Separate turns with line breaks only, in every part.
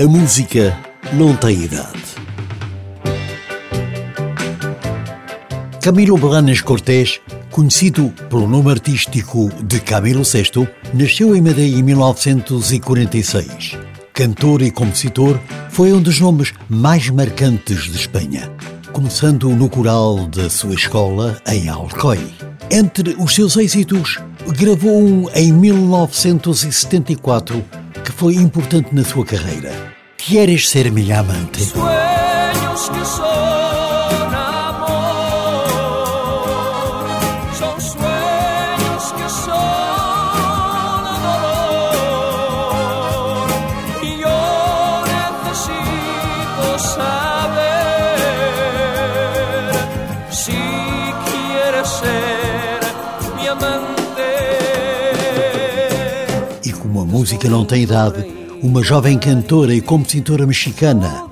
A música não tem idade. Camilo Blanes Cortés, conhecido pelo nome artístico de Camilo VI, nasceu em Madeira em 1946. Cantor e compositor, foi um dos nomes mais marcantes de Espanha, começando no coral da sua escola em Alcoy. Entre os seus êxitos, gravou um em 1974 que foi importante na sua carreira. Queres ser minha amante?
Sueños que son
E como a música não tem idade, uma jovem cantora e compositora mexicana,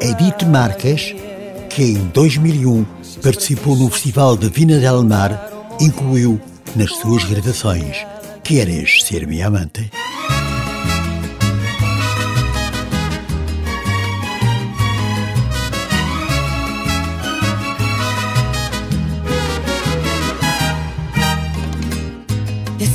Edith Marques, que em 2001 participou no Festival de Vina del Mar, incluiu nas suas gravações Queres ser minha amante?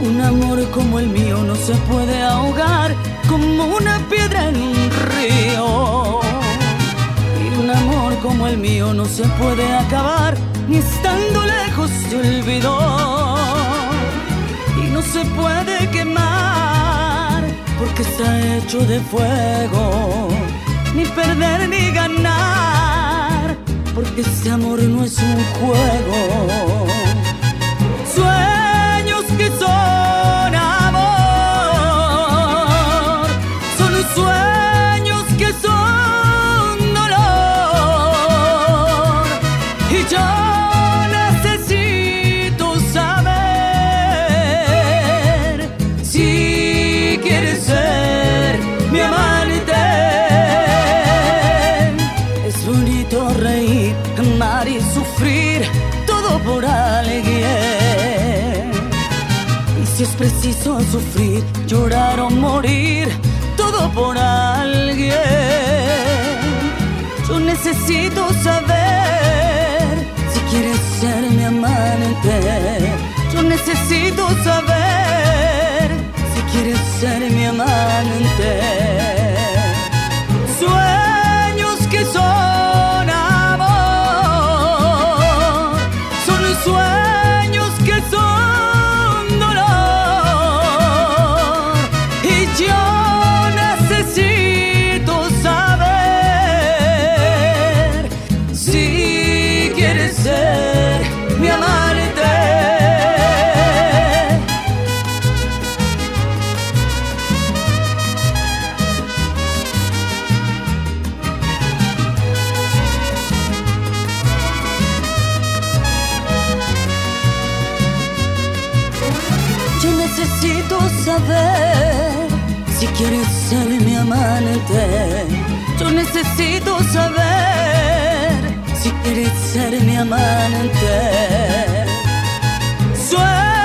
Un amor como el mío no se puede ahogar como una piedra en un río. Y un amor como el mío no se puede acabar ni estando lejos de olvido. Y no se puede quemar porque está hecho de fuego. Ni perder ni ganar porque este amor no es un juego. Preciso sufrir, llorar o morir, todo por alguien. Yo necesito saber si quieres Yo necesito saber necesito saber si quieres ser mi amante. Yo necesito saber si quieres ser mi amante. Suena